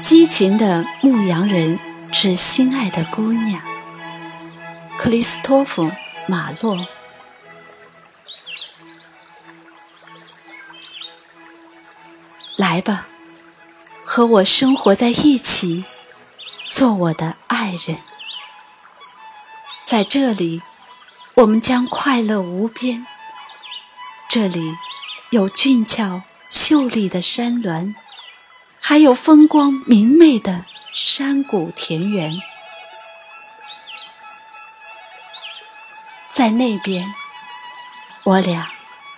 激情的牧羊人致心爱的姑娘。克里斯托夫马洛。来吧和我生活在一起，做我的爱人。在这里，我们将快乐无边。这里有俊俏秀丽的山峦。还有风光明媚的山谷田园，在那边，我俩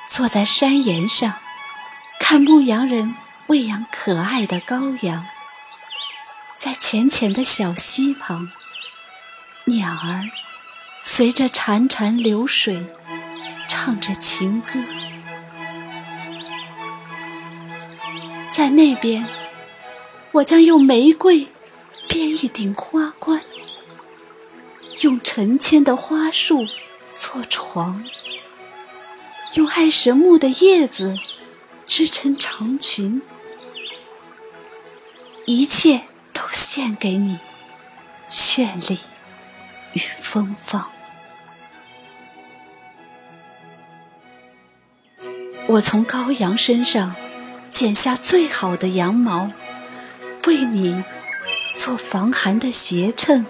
坐在山岩上，看牧羊人喂养可爱的羔羊。在浅浅的小溪旁，鸟儿随着潺潺流水唱着情歌。在那边。我将用玫瑰编一顶花冠，用成千的花束做床，用爱神木的叶子织成长裙，一切都献给你，绚丽与芬芳。我从羔羊身上剪下最好的羊毛。为你做防寒的鞋衬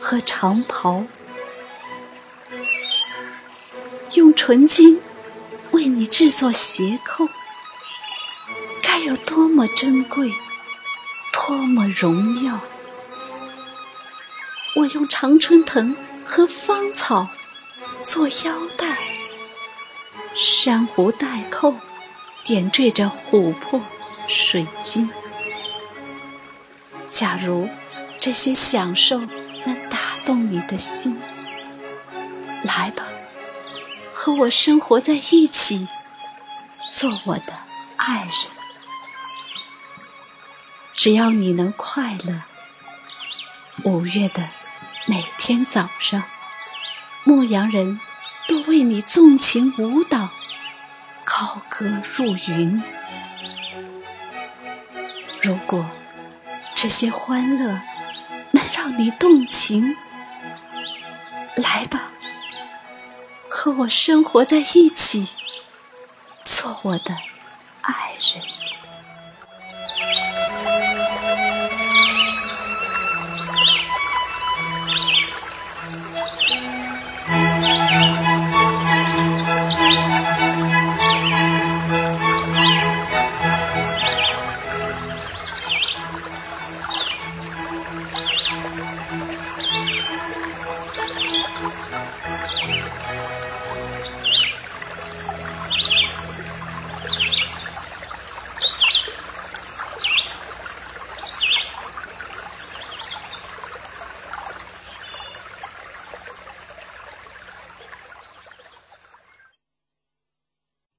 和长袍，用纯金为你制作鞋扣，该有多么珍贵，多么荣耀！我用常春藤和芳草做腰带，珊瑚带扣点缀着琥珀、水晶。假如这些享受能打动你的心，来吧，和我生活在一起，做我的爱人。只要你能快乐，五月的每天早上，牧羊人都为你纵情舞蹈，高歌入云。如果。这些欢乐能让你动情，来吧，和我生活在一起，做我的爱人。